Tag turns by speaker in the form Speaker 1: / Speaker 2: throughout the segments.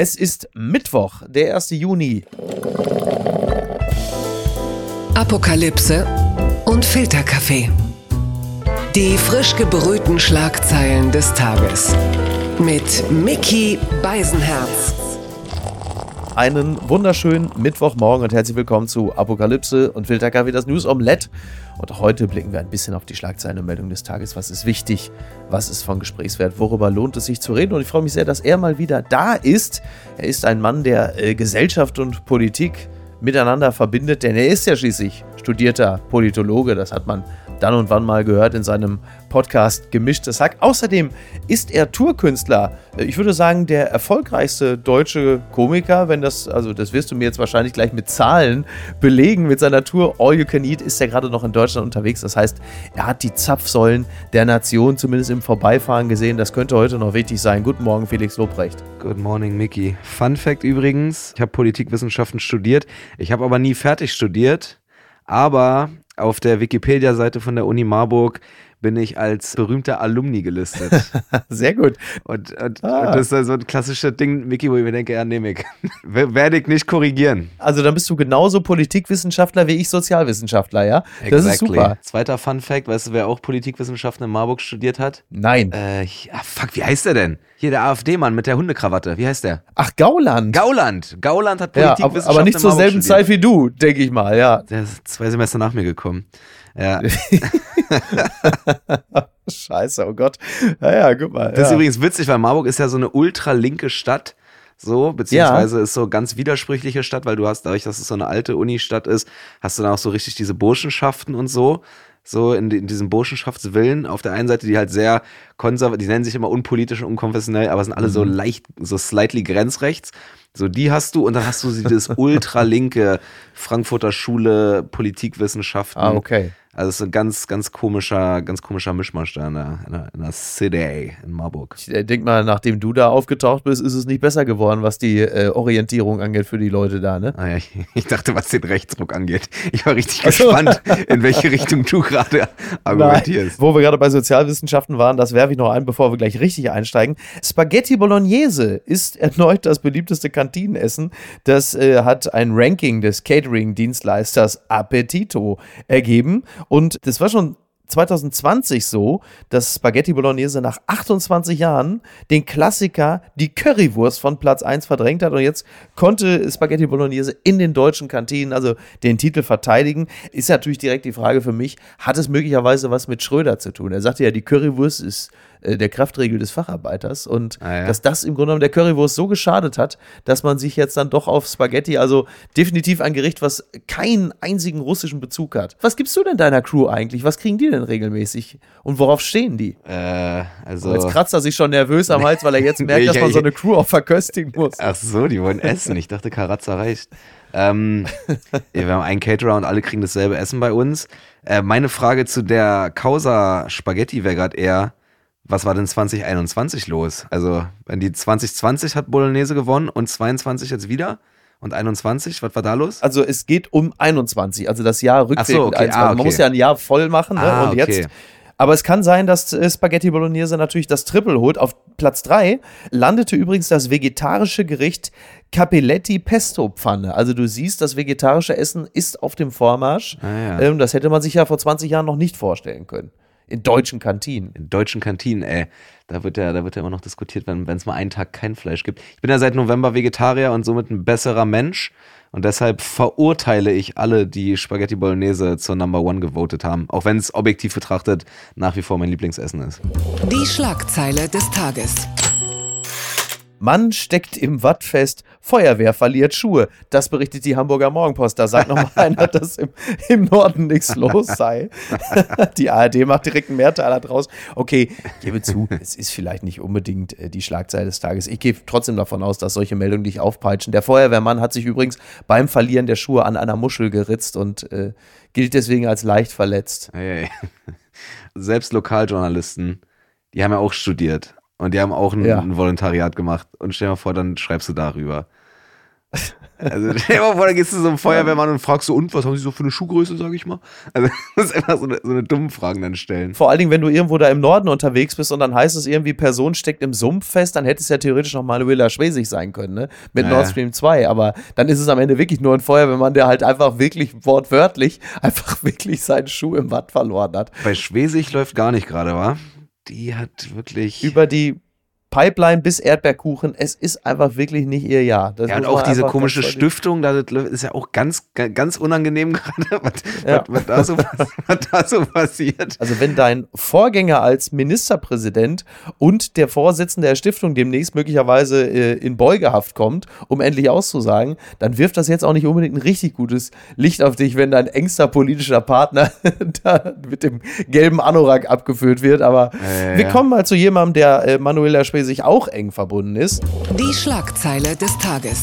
Speaker 1: Es ist Mittwoch, der 1. Juni.
Speaker 2: Apokalypse und Filterkaffee. Die frisch gebrühten Schlagzeilen des Tages. Mit Mickey Beisenherz.
Speaker 1: Einen wunderschönen Mittwochmorgen und herzlich willkommen zu Apokalypse und Filterkaffee, das News Omelette. Und heute blicken wir ein bisschen auf die Schlagzeilen und Meldungen des Tages. Was ist wichtig? Was ist von Gesprächswert? Worüber lohnt es sich zu reden? Und ich freue mich sehr, dass er mal wieder da ist. Er ist ein Mann, der äh, Gesellschaft und Politik miteinander verbindet, denn er ist ja schließlich studierter Politologe. Das hat man dann und wann mal gehört in seinem Podcast Gemischtes Hack. Außerdem ist er Tourkünstler. Ich würde sagen, der erfolgreichste deutsche Komiker, wenn das, also das wirst du mir jetzt wahrscheinlich gleich mit Zahlen belegen. Mit seiner Tour All You Can Eat ist er gerade noch in Deutschland unterwegs. Das heißt, er hat die Zapfsäulen der Nation zumindest im Vorbeifahren gesehen. Das könnte heute noch wichtig sein. Guten Morgen, Felix Lobrecht.
Speaker 3: Good morning, Mickey. Fun Fact übrigens: Ich habe Politikwissenschaften studiert. Ich habe aber nie fertig studiert. Aber auf der Wikipedia-Seite von der Uni Marburg bin ich als berühmter Alumni gelistet.
Speaker 1: Sehr gut.
Speaker 3: Und, und, ah. und, das ist so ein klassisches Ding, Mickey, wo ich mir denke, ja, nehme ich. Werde ich nicht korrigieren.
Speaker 1: Also dann bist du genauso Politikwissenschaftler wie ich Sozialwissenschaftler, ja?
Speaker 3: Exactly. Das ist super. Zweiter Fun Fact, weißt du, wer auch Politikwissenschaften in Marburg studiert hat?
Speaker 1: Nein.
Speaker 3: Äh, ja, fuck, wie heißt der denn? Hier der AfD-Mann mit der Hundekrawatte. Wie heißt der?
Speaker 1: Ach, Gauland.
Speaker 3: Gauland. Gauland hat Politikwissenschaften
Speaker 1: ja, aber nicht zur selben studiert. Zeit wie du, denke ich mal, ja.
Speaker 3: Der ist zwei Semester nach mir gekommen. Ja.
Speaker 1: Scheiße, oh Gott. Naja, guck mal.
Speaker 3: Das ja. ist übrigens witzig, weil Marburg ist ja so eine ultralinke Stadt. So, beziehungsweise ja. ist so ganz widersprüchliche Stadt, weil du hast, dadurch, dass es so eine alte Unistadt ist, hast du dann auch so richtig diese Burschenschaften und so so in, in diesem Burschenschaftswillen. Auf der einen Seite, die halt sehr konservativ, die nennen sich immer unpolitisch und unkonfessionell, aber sind alle mhm. so leicht, so slightly grenzrechts. So, die hast du und dann hast du dieses ultralinke Frankfurter Schule Politikwissenschaften.
Speaker 1: Ah, okay.
Speaker 3: Also es ist ein ganz, ganz komischer, ganz komischer Mischmasch da in der, in der, City in Marburg.
Speaker 1: Ich äh, denke mal, nachdem du da aufgetaucht bist, ist es nicht besser geworden, was die äh, Orientierung angeht für die Leute da, ne?
Speaker 3: Ah ja, ich, ich, dachte, was den Rechtsruck angeht. Ich war richtig gespannt, in welche Richtung du gerade argumentierst.
Speaker 1: Nein, wo wir gerade bei Sozialwissenschaften waren, das werfe ich noch ein, bevor wir gleich richtig einsteigen. Spaghetti Bolognese ist erneut das beliebteste Kantinenessen. Das äh, hat ein Ranking des Catering-Dienstleisters Appetito ergeben. Und das war schon 2020 so, dass Spaghetti Bolognese nach 28 Jahren den Klassiker die Currywurst von Platz 1 verdrängt hat und jetzt konnte Spaghetti Bolognese in den deutschen Kantinen also den Titel verteidigen. Ist natürlich direkt die Frage für mich, hat es möglicherweise was mit Schröder zu tun? Er sagte ja, die Currywurst ist der Kraftregel des Facharbeiters und ah, ja. dass das im Grunde genommen der Currywurst so geschadet hat, dass man sich jetzt dann doch auf Spaghetti, also definitiv ein Gericht, was keinen einzigen russischen Bezug hat. Was gibst du denn deiner Crew eigentlich? Was kriegen die denn regelmäßig und worauf stehen die?
Speaker 3: Äh, also
Speaker 1: und jetzt kratzt er sich schon nervös am Hals, weil er jetzt merkt, dass man so eine Crew auch verköstigen muss.
Speaker 3: Ach so, die wollen essen. Ich dachte, Karazza reicht. Ähm, wir haben einen Caterer und alle kriegen dasselbe Essen bei uns. Äh, meine Frage zu der Causa Spaghetti wäre gerade eher, was war denn 2021 los? Also, wenn die 2020 hat Bolognese gewonnen und 22 jetzt wieder und 21, was war da los?
Speaker 1: Also es geht um 21, also das Jahr rückwirkend. So, okay. ah, okay. Man muss ja ein Jahr voll machen ne? ah, und okay. jetzt aber es kann sein, dass äh, Spaghetti Bolognese natürlich das Triple holt. Auf Platz 3 landete übrigens das vegetarische Gericht Capelletti Pesto Pfanne. Also du siehst, das vegetarische Essen ist auf dem Vormarsch. Ah, ja. ähm, das hätte man sich ja vor 20 Jahren noch nicht vorstellen können. In deutschen Kantinen.
Speaker 3: In deutschen Kantinen, ey. Da wird ja, da wird ja immer noch diskutiert, wenn es mal einen Tag kein Fleisch gibt. Ich bin ja seit November Vegetarier und somit ein besserer Mensch. Und deshalb verurteile ich alle, die Spaghetti Bolognese zur Number One gewotet haben. Auch wenn es objektiv betrachtet nach wie vor mein Lieblingsessen ist.
Speaker 2: Die Schlagzeile des Tages.
Speaker 1: Mann steckt im Watt fest, Feuerwehr verliert Schuhe. Das berichtet die Hamburger Morgenpost. Da sagt nochmal einer, dass im, im Norden nichts los sei. die ARD macht direkt einen Mehrteiler draus. Okay, gebe zu, es ist vielleicht nicht unbedingt äh, die Schlagzeile des Tages. Ich gehe trotzdem davon aus, dass solche Meldungen dich aufpeitschen. Der Feuerwehrmann hat sich übrigens beim Verlieren der Schuhe an einer Muschel geritzt und äh, gilt deswegen als leicht verletzt.
Speaker 3: Hey. Selbst Lokaljournalisten, die haben ja auch studiert und die haben auch ein, ja. ein, Volontariat gemacht. Und stell dir mal vor, dann schreibst du darüber. Also stell dir mal vor, da gehst du so einem Feuerwehrmann und fragst so, und was haben sie so für eine Schuhgröße, sag ich mal? Also du musst einfach so eine, so eine dumme Fragen dann stellen.
Speaker 1: Vor allen Dingen, wenn du irgendwo da im Norden unterwegs bist und dann heißt es irgendwie, Person steckt im Sumpf fest, dann hätte es ja theoretisch noch Manuela Schwesig sein können, ne? Mit
Speaker 3: Naja.
Speaker 1: Nord Stream 2. Aber dann ist es am Ende wirklich nur ein Feuerwehrmann, der halt einfach wirklich wortwörtlich einfach wirklich seinen Schuh im Watt verloren hat.
Speaker 3: Bei Schwesig läuft gar nicht gerade, wa? Die hat wirklich.
Speaker 1: Über die Pipeline bis Erdbeerkuchen, es ist einfach wirklich nicht ihr Jahr. Das
Speaker 3: ja, und auch diese komische Stiftung, da das ist ja auch ganz, ganz unangenehm gerade, was,
Speaker 1: Ja.
Speaker 3: was, was, da so, was da so passiert.
Speaker 1: Also wenn dein Vorgänger als Ministerpräsident und der Vorsitzende der Stiftung demnächst möglicherweise äh, in Beugehaft kommt, um endlich auszusagen, dann wirft das jetzt auch nicht unbedingt ein richtig gutes Licht auf dich, wenn dein engster politischer Partner da mit dem gelben Anorak abgeführt wird. Aber
Speaker 3: Ja, ja,
Speaker 1: wir kommen mal zu jemandem, der äh, Manuela Schwesig auch eng verbunden ist.
Speaker 2: Die Schlagzeile des Tages.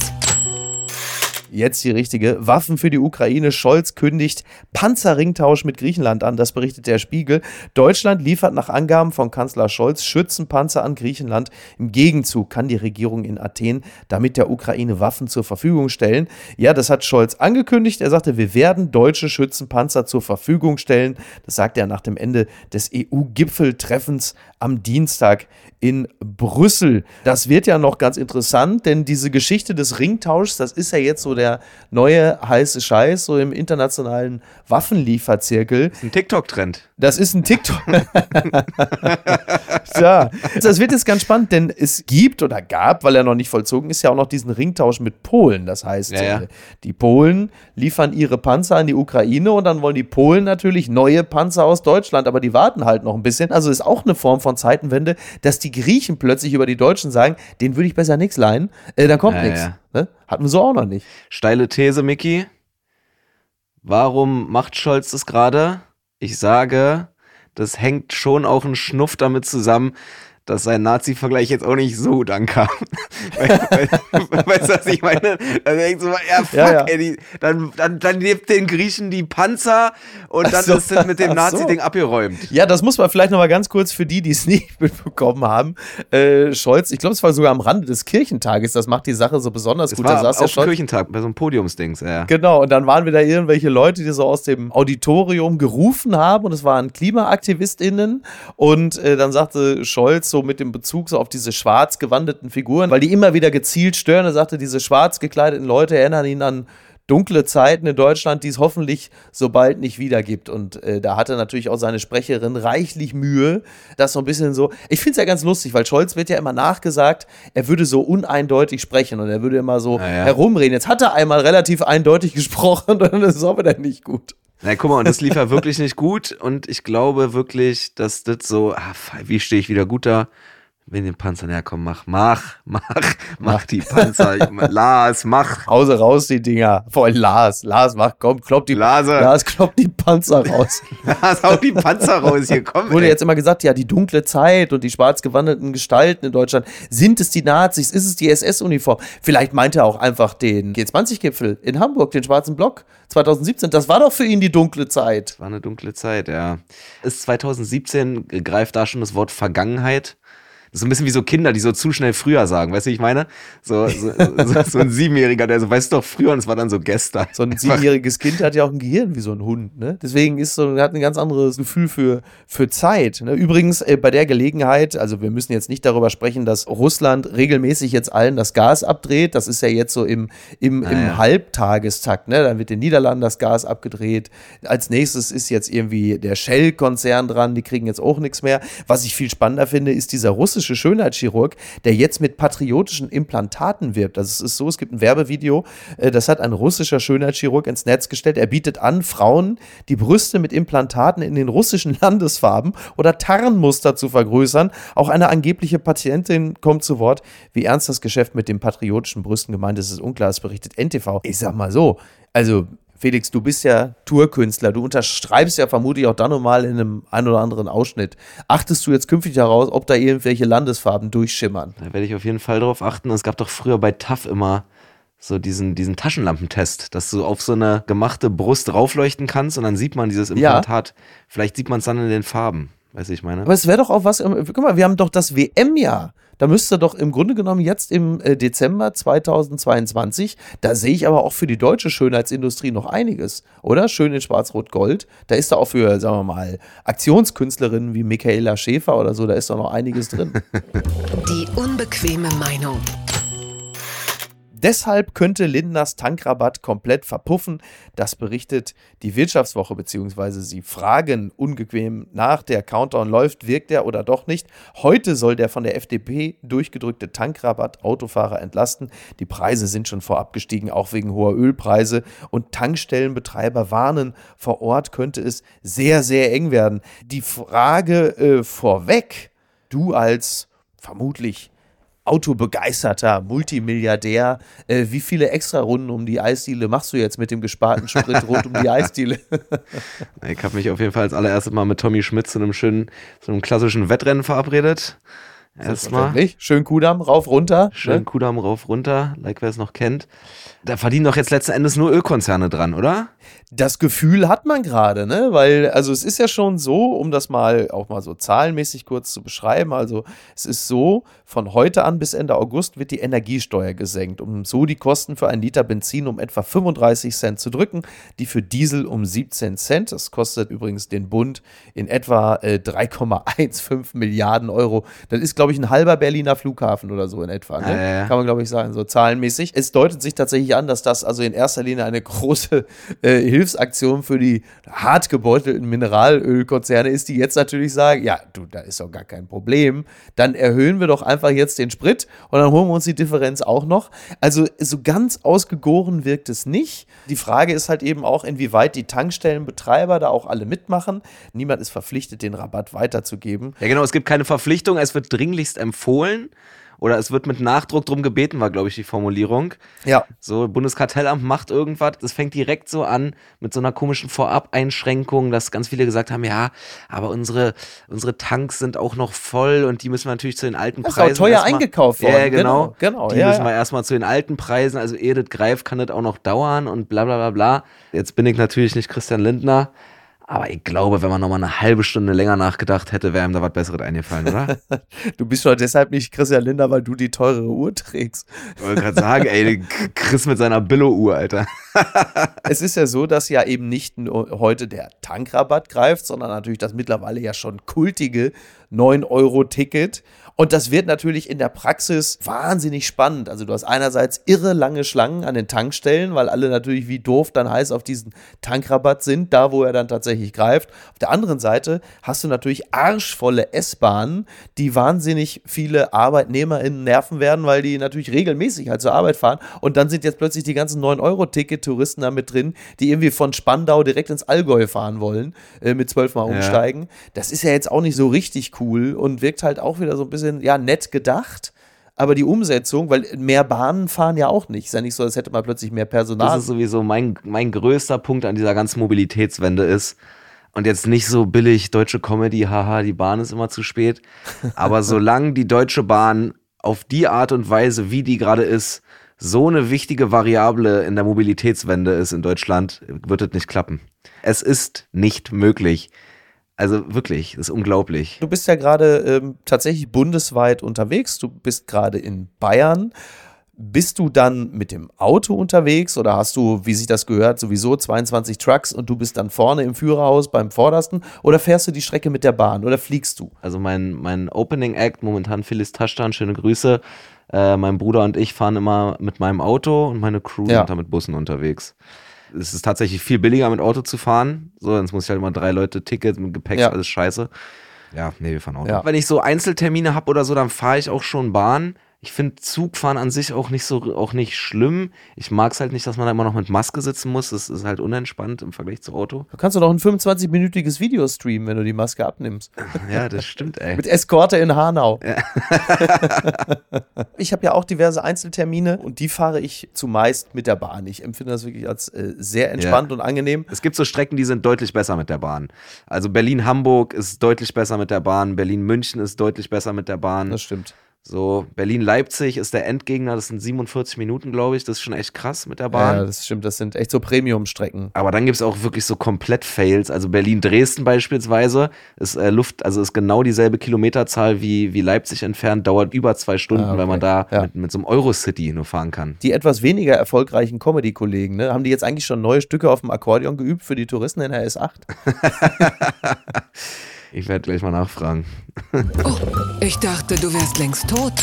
Speaker 1: Jetzt die richtige. Waffen für die Ukraine. Scholz kündigt Panzerringtausch mit Griechenland an. Das berichtet der Spiegel. Deutschland liefert nach Angaben von Kanzler Scholz Schützenpanzer an Griechenland. Im Gegenzug kann die Regierung in Athen damit der Ukraine Waffen zur Verfügung stellen. Ja, das hat Scholz angekündigt. Er sagte, wir werden deutsche Schützenpanzer zur Verfügung stellen. Das sagte er nach dem Ende des EU-Gipfeltreffens am Dienstag in Brüssel. Das wird ja noch ganz interessant, denn diese Geschichte des Ringtauschs, das ist ja jetzt so der neue heiße Scheiß, so im internationalen Waffenlieferzirkel.
Speaker 3: Ein TikTok-Trend.
Speaker 1: Das ist ein TikTok. ja, das wird jetzt ganz spannend, denn es gibt oder gab, weil er noch nicht vollzogen ist, ja auch noch diesen Ringtausch mit Polen. Das heißt,
Speaker 3: Ja, ja.
Speaker 1: die Polen liefern ihre Panzer an die Ukraine und dann wollen die Polen natürlich neue Panzer aus Deutschland, aber die warten halt noch ein bisschen. Also ist auch eine Form von Zeitenwende, dass die Griechen plötzlich über die Deutschen sagen, den würde ich besser nichts leihen, äh, dann kommt
Speaker 3: Ja,
Speaker 1: nichts.
Speaker 3: ja.
Speaker 1: Ne? Hatten wir so auch noch nicht.
Speaker 3: Steile These, Mickey. Warum macht Scholz das gerade? Ich sage, das hängt schon auch ein Schnuff damit zusammen, dass sein Nazi-Vergleich jetzt auch nicht so gut ankam. Weißt du, was ich meine? Dann denkst du mal, ja, fuck,
Speaker 1: Ja, ja.
Speaker 3: ey, die, dann, dann, dann lebt den Griechen die Panzer und dann
Speaker 1: so.
Speaker 3: ist das mit dem
Speaker 1: Ach so.
Speaker 3: Nazi-Ding abgeräumt.
Speaker 1: Ja, das muss man vielleicht noch mal ganz kurz für die, die es nicht mitbekommen haben. Äh, Scholz, ich glaube, es war sogar am Rande des Kirchentages, das macht die Sache so besonders
Speaker 3: Das
Speaker 1: gut.
Speaker 3: war
Speaker 1: da saß
Speaker 3: auf
Speaker 1: ja.
Speaker 3: Kirchentag, bei so einem Podiumsdings, ja.
Speaker 1: Genau, und dann waren wieder irgendwelche Leute, die so aus dem Auditorium gerufen haben und es waren KlimaaktivistInnen und äh, dann sagte Scholz so mit dem Bezug so auf diese schwarz gewandeten Figuren, weil die immer wieder gezielt stören, er sagte, diese schwarz gekleideten Leute erinnern ihn an dunkle Zeiten in Deutschland, die es hoffentlich so bald nicht wieder gibt. Und äh, da hatte natürlich auch seine Sprecherin reichlich Mühe, das so ein bisschen so. Ich finde es ja ganz lustig, weil Scholz wird ja immer nachgesagt, er würde so uneindeutig sprechen und er würde immer so
Speaker 3: Ja, ja.
Speaker 1: herumreden. Jetzt hat er einmal relativ eindeutig gesprochen und dann ist es auch wieder nicht gut.
Speaker 3: Na, guck mal, und das lief ja wirklich nicht gut. Und ich glaube wirklich, dass das so, ah, wie stehe ich wieder gut da? Wenn den Panzer näher kommt, mach, mach, mach, mach die Panzer. Lars, mach.
Speaker 1: Hause raus, die Dinger. Vor allem Lars. Lars, mach, komm, klopp die,
Speaker 3: Lase.
Speaker 1: Lars, klopp die Panzer raus.
Speaker 3: Lars, hau die Panzer raus hier, komm.
Speaker 1: Wurde
Speaker 3: ey.
Speaker 1: jetzt immer gesagt, ja, die dunkle Zeit und die schwarz gewandelten Gestalten in Deutschland. Sind es die Nazis? Ist es die SS-Uniform? Vielleicht meint er auch einfach den G20-Gipfel in Hamburg, den schwarzen Block 2017. Das war doch für ihn die dunkle Zeit.
Speaker 3: War eine dunkle Zeit, ja. Ist 2017, äh, greift da schon das Wort Vergangenheit? So ein bisschen wie so Kinder, die so zu schnell früher sagen, weißt du, wie ich meine? So, so, so, so ein Siebenjähriger, der so, weißt du doch, früher und es war dann so gestern.
Speaker 1: So ein siebenjähriges Kind hat ja auch ein Gehirn wie so ein Hund, ne? Deswegen ist so, hat ein ganz anderes Gefühl für, für Zeit. Ne? Übrigens, äh, bei der Gelegenheit, also wir müssen jetzt nicht darüber sprechen, dass Russland regelmäßig jetzt allen das Gas abdreht. Das ist ja jetzt so im, im, im
Speaker 3: ja.
Speaker 1: Halbtagestakt, ne? Dann wird den Niederlanden das Gas abgedreht. Als nächstes ist jetzt irgendwie der Shell-Konzern dran, die kriegen jetzt auch nichts mehr. Was ich viel spannender finde, ist dieser russische Schönheitschirurg, der jetzt mit patriotischen Implantaten wirbt. Also es ist so, es gibt ein Werbevideo, äh, das hat ein russischer Schönheitschirurg ins Netz gestellt. Er bietet an, Frauen die Brüste mit Implantaten in den russischen Landesfarben oder Tarnmuster zu vergrößern. Auch eine angebliche Patientin kommt zu Wort. Wie ernst das Geschäft mit den patriotischen Brüsten gemeint ist, ist unklar. Das berichtet NTV. Ich sag mal so, also Felix, du bist ja Tourkünstler. Du unterschreibst ja vermutlich auch dann nochmal in einem ein oder anderen Ausschnitt. Achtest du jetzt künftig daraus, ob da irgendwelche Landesfarben durchschimmern?
Speaker 3: Da werde ich auf jeden Fall drauf achten. Es gab doch früher bei TAF immer so diesen, diesen Taschenlampentest, dass du auf so eine gemachte Brust raufleuchten kannst und dann sieht man dieses Implantat. Vielleicht sieht man es dann in den Farben. Weißt du, ich meine?
Speaker 1: Aber es wäre doch auch was, guck mal, wir haben doch das WM-Jahr. Da müsste doch im Grunde genommen jetzt im äh, Dezember 2022, da sehe ich aber auch für die deutsche Schönheitsindustrie noch einiges, oder? Schön in Schwarz-Rot-Gold. Da ist da auch für, sagen wir mal, Aktionskünstlerinnen wie Michaela Schäfer oder so, da ist doch noch einiges drin.
Speaker 2: Die unbequeme Meinung.
Speaker 1: Deshalb könnte Lindners Tankrabatt komplett verpuffen. Das berichtet die Wirtschaftswoche, beziehungsweise sie fragen unbequem nach. Der Countdown läuft, wirkt er oder doch nicht? Heute soll der von der FDP durchgedrückte Tankrabatt Autofahrer entlasten. Die Preise sind schon vorab gestiegen, auch wegen hoher Ölpreise. Und Tankstellenbetreiber warnen, vor Ort könnte es sehr, sehr eng werden. Die Frage äh, vorweg, du als vermutlich autobegeisterter Multimilliardär. Äh, wie viele Extra-Runden um die Eisdiele machst du jetzt mit dem gesparten Sprit rund um die Eisdiele?
Speaker 3: ich habe mich auf jeden Fall als allererstes mal mit Tommy Schmidt zu einem schönen, zu einem klassischen Wettrennen verabredet.
Speaker 1: Erstmal. Schön Kudamm rauf, runter.
Speaker 3: Schön ne? Kudamm rauf, runter, like wer es noch kennt. Da verdienen doch jetzt letzten Endes nur Ölkonzerne dran, oder?
Speaker 1: Das Gefühl hat man gerade, ne? Weil, also es ist ja schon so, um das mal auch mal so zahlenmäßig kurz zu beschreiben, also es ist so, von heute an bis Ende August wird die Energiesteuer gesenkt, um so die Kosten für ein Liter Benzin um etwa 35 Cent zu drücken, die für Diesel um 17 Cent. Das kostet übrigens den Bund in etwa äh, 3,15 Milliarden Euro. Das ist, glaube ich, ein halber Berliner Flughafen oder so in etwa. Ne? Äh. Kann man, glaube ich, sagen, so zahlenmäßig. Es deutet sich tatsächlich an, dass das also in erster Linie eine große äh, Hilfsaktion für die hart gebeutelten Mineralölkonzerne ist, die jetzt natürlich sagen, ja, du, da ist doch gar kein Problem. Dann erhöhen wir doch einfach jetzt den Sprit und dann holen wir uns die Differenz auch noch. Also so ganz ausgegoren wirkt es nicht. Die Frage ist halt eben auch, inwieweit die Tankstellenbetreiber da auch alle mitmachen. Niemand ist verpflichtet, den Rabatt weiterzugeben.
Speaker 3: Ja, genau, es gibt keine Verpflichtung, es wird dringlichst empfohlen oder es wird mit Nachdruck drum gebeten, war, glaube ich, die Formulierung.
Speaker 1: Ja.
Speaker 3: So, Bundeskartellamt macht irgendwas, das fängt direkt so an mit so einer komischen Vorab-Einschränkung, dass ganz viele gesagt haben, ja, aber unsere, unsere Tanks sind auch noch voll und die müssen wir natürlich zu den alten das Preisen.
Speaker 1: Ist auch teuer eingekauft worden.
Speaker 3: Ja, genau.
Speaker 1: genau, genau
Speaker 3: die
Speaker 1: ja,
Speaker 3: müssen wir erstmal zu den alten Preisen, also ehe das greift, kann das auch noch dauern und bla bla bla bla. Jetzt bin ich natürlich nicht Christian Lindner. Aber ich glaube, wenn man nochmal eine halbe Stunde länger nachgedacht hätte, wäre ihm da was Besseres eingefallen, oder?
Speaker 1: du bist doch deshalb nicht Christian Linder, weil du die teurere Uhr trägst.
Speaker 3: Ich wollte gerade sagen, ey, Chris mit seiner Billo-Uhr, Alter.
Speaker 1: es ist ja so, dass ja eben nicht nur heute der Tankrabatt greift, sondern natürlich das mittlerweile ja schon kultige 9-Euro-Ticket. Und das wird natürlich in der Praxis wahnsinnig spannend. Also du hast einerseits irre lange Schlangen an den Tankstellen, weil alle natürlich wie doof dann heiß auf diesen Tankrabatt sind, da wo er dann tatsächlich greift. Auf der anderen Seite hast du natürlich arschvolle S-Bahnen, die wahnsinnig viele ArbeitnehmerInnen nerven werden, weil die natürlich regelmäßig halt zur Arbeit fahren. Und dann sind jetzt plötzlich die ganzen 9-Euro-Ticket-Touristen da mit drin, die irgendwie von Spandau direkt ins Allgäu fahren wollen, äh, mit zwölfmal umsteigen. Ja. Das ist ja jetzt auch nicht so richtig cool und wirkt halt auch wieder so ein bisschen, ja, nett gedacht. Aber die Umsetzung, weil mehr Bahnen fahren ja auch nicht. Ist ja nicht so, als hätte man plötzlich mehr Personal.
Speaker 3: Das ist sowieso mein, mein größter Punkt an dieser ganzen Mobilitätswende ist, und jetzt nicht so billig deutsche Comedy, haha, die Bahn ist immer zu spät. Aber solange die Deutsche Bahn auf die Art und Weise, wie die gerade ist, so eine wichtige Variable in der Mobilitätswende ist in Deutschland, wird es nicht klappen. Es ist nicht möglich, also wirklich, das ist unglaublich.
Speaker 1: Du bist ja gerade ähm, tatsächlich bundesweit unterwegs. Du bist gerade in Bayern. Bist du dann mit dem Auto unterwegs oder hast du, wie sich das gehört, sowieso 22 Trucks und du bist dann vorne im Führerhaus beim Vordersten oder fährst du die Strecke mit der Bahn oder fliegst du?
Speaker 3: Also mein, mein Opening Act, momentan Phyllis Taschtan, schöne Grüße. Äh, mein Bruder und ich fahren immer mit meinem Auto und meine Crew ja. sind da mit Bussen unterwegs es ist tatsächlich viel billiger mit Auto zu fahren. So, sonst muss ich halt immer drei Leute Ticket mit Gepäck, ja. alles scheiße. Ja, nee, wir fahren Auto. Ja. Wenn ich so Einzeltermine habe oder so, dann fahre ich auch schon Bahn. Ich finde Zugfahren an sich auch nicht so auch nicht schlimm. Ich mag es halt nicht, dass man da immer noch mit Maske sitzen muss. Das ist halt unentspannt im Vergleich zu Auto.
Speaker 1: Du kannst doch ein 25-minütiges Video streamen, wenn du die Maske abnimmst.
Speaker 3: Ja, das stimmt, ey.
Speaker 1: mit Eskorte in Hanau. Ja. ich habe ja auch diverse Einzeltermine und die fahre ich zumeist mit der Bahn. Ich empfinde das wirklich als äh, sehr entspannt ja. und angenehm.
Speaker 3: Es gibt so Strecken, die sind deutlich besser mit der Bahn. Also Berlin-Hamburg ist deutlich besser mit der Bahn. Berlin-München ist deutlich besser mit der Bahn.
Speaker 1: Das stimmt.
Speaker 3: So, Berlin-Leipzig ist der Endgegner, das sind 47 Minuten, glaube ich. Das ist schon echt krass mit der Bahn.
Speaker 1: Ja, das stimmt, das sind echt so Premium-Strecken.
Speaker 3: Aber dann gibt es auch wirklich so komplett Fails. Also Berlin-Dresden beispielsweise ist äh, Luft, also ist genau dieselbe Kilometerzahl wie, wie Leipzig entfernt, dauert über zwei Stunden, ah, okay. weil man da ja. mit, mit so einem Eurocity nur fahren kann.
Speaker 1: Die etwas weniger erfolgreichen Comedy-Kollegen, ne, haben die jetzt eigentlich schon neue Stücke auf dem Akkordeon geübt für die Touristen in der S8?
Speaker 3: Ich werde gleich mal nachfragen.
Speaker 2: Oh, ich dachte, du wärst längst tot.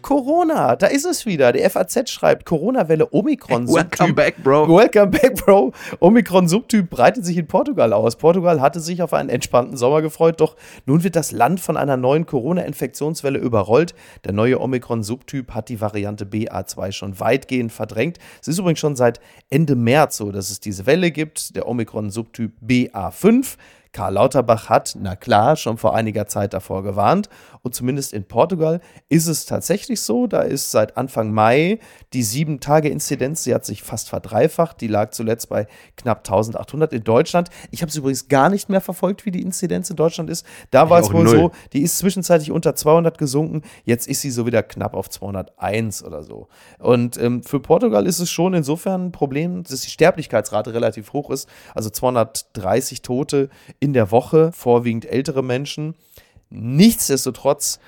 Speaker 1: Corona, da ist es wieder. Der FAZ schreibt, Corona-Welle Omikron.
Speaker 3: Welcome back, Bro.
Speaker 1: Welcome back, Bro. Omikron-Subtyp breitet sich in Portugal aus. Portugal hatte sich auf einen entspannten Sommer gefreut, doch nun wird das Land von einer neuen Corona-Infektionswelle überrollt. Der neue Omikron-Subtyp hat die Variante BA2 schon weitgehend verdrängt. Es ist übrigens schon seit Ende März so, dass es diese Welle gibt. Der Omikron-Subtyp BA5 Karl Lauterbach hat, na klar, schon vor einiger Zeit davor gewarnt. Und zumindest in Portugal ist es tatsächlich so. Da ist seit Anfang Mai die 7-Tage-Inzidenz, sie hat sich fast verdreifacht. Die lag zuletzt bei knapp 1800 in Deutschland. Ich habe es übrigens gar nicht mehr verfolgt, wie die Inzidenz in Deutschland ist. Da war es wohl null. so, die ist zwischenzeitlich unter 200 gesunken. Jetzt ist sie so wieder knapp auf 201 oder so. Und ähm, für Portugal ist es schon insofern ein Problem, dass die Sterblichkeitsrate relativ hoch ist. Also 230 Tote in der Woche, vorwiegend ältere Menschen. Nichtsdestotrotz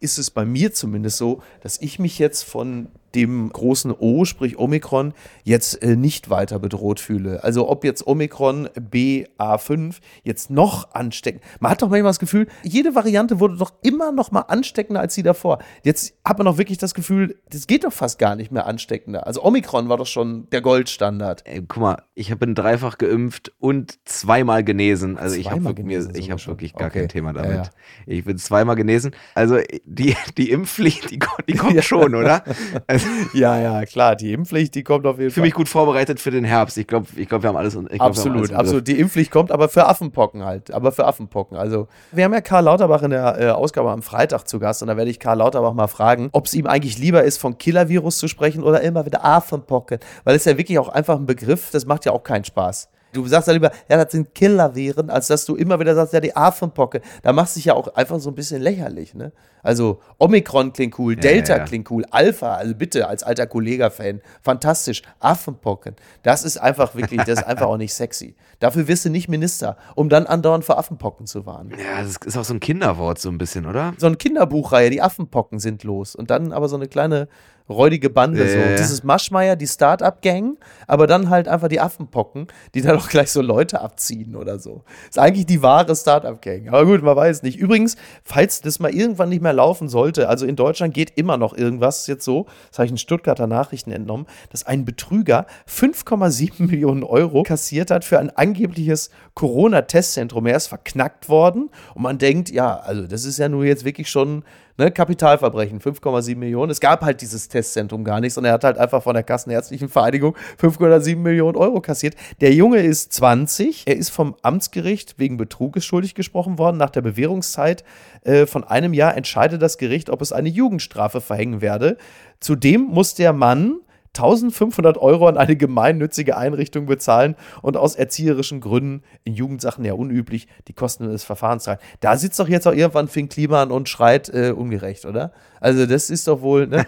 Speaker 1: ist es bei mir zumindest so, dass ich mich jetzt von dem großen O, sprich Omikron, jetzt äh, nicht weiter bedroht fühle. Also ob jetzt Omikron BA5 jetzt noch ansteckend. Man hat doch manchmal das Gefühl, jede Variante wurde doch immer noch mal ansteckender als die davor. Jetzt hat man doch wirklich das Gefühl, das geht doch fast gar nicht mehr ansteckender. Also Omikron war doch schon der Goldstandard.
Speaker 3: Ey, guck mal, ich bin dreifach geimpft und zweimal genesen. Also ich habe wirklich, hab wirklich gar okay. kein Thema damit. Ja, ja. Ich bin zweimal genesen. Also die, die Impfpflicht, die, die kommt schon, oder? Also,
Speaker 1: ja, ja, klar, die Impfpflicht, die kommt auf jeden
Speaker 3: Fall. Für mich gut vorbereitet für den Herbst. Ich glaube, ich glaub, wir haben alles.
Speaker 1: Glaub, absolut, alles absolut. Die Impfpflicht kommt, aber für Affenpocken halt. Aber für Affenpocken. Also, wir haben ja Karl Lauterbach in der äh, Ausgabe am Freitag zu Gast und da werde ich Karl Lauterbach mal fragen, ob es ihm eigentlich lieber ist, von Killer-Virus zu sprechen oder immer wieder Affenpocken. Weil es ja wirklich auch einfach ein Begriff, das macht ja auch keinen Spaß. Du sagst ja lieber, ja, das sind Killer-Viren, als dass du immer wieder sagst, ja, die Affenpocke. Da machst du dich ja auch einfach so ein bisschen lächerlich, ne? Also Omikron klingt cool, Delta ja, ja. klingt cool, Alpha, also bitte als alter Kollega-Fan, fantastisch, Affenpocken. Das ist einfach wirklich, das ist einfach auch nicht sexy. Dafür wirst du nicht Minister, um dann andauernd vor Affenpocken zu warnen.
Speaker 3: Ja, das ist auch so ein Kinderwort so ein bisschen, oder?
Speaker 1: So eine Kinderbuchreihe, die Affenpocken sind los und dann aber so eine kleine räudige Bande. So. Dieses Maschmeier, die Start-up-Gang, aber dann halt einfach die Affenpocken, die dann auch gleich so Leute abziehen oder so. Ist eigentlich die wahre Start-up-Gang. Aber gut, man weiß nicht. Übrigens, falls das mal irgendwann nicht mehr laufen sollte, also in Deutschland geht immer noch irgendwas jetzt so, das habe ich in Stuttgarter Nachrichten entnommen, dass ein Betrüger 5,7 Millionen Euro kassiert hat für ein angebliches Corona-Testzentrum. Er ist verknackt worden und man denkt, ja, also das ist ja nur jetzt wirklich schon ne, Kapitalverbrechen, 5,7 Millionen. Es gab halt dieses Testzentrum gar nicht, sondern er hat halt einfach von der Kassenärztlichen Vereinigung 5,7 Millionen Euro kassiert. Der Junge ist 20, er ist vom Amtsgericht wegen Betruges schuldig gesprochen worden. Nach der Bewährungszeit äh, von einem Jahr entscheidet das Gericht, ob es eine Jugendstrafe verhängen werde. Zudem muss der Mann 1500 Euro an eine gemeinnützige Einrichtung bezahlen und aus erzieherischen Gründen in Jugendsachen ja unüblich die Kosten des Verfahrens zahlen. Da sitzt doch jetzt auch irgendwann Finn Kliman und schreit äh, ungerecht, oder? Also das ist doch wohl. Ne?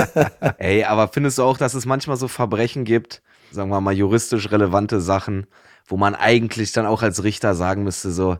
Speaker 3: Ey, aber findest du auch, dass es manchmal so Verbrechen gibt, sagen wir mal juristisch relevante Sachen, wo man eigentlich dann auch als Richter sagen müsste so,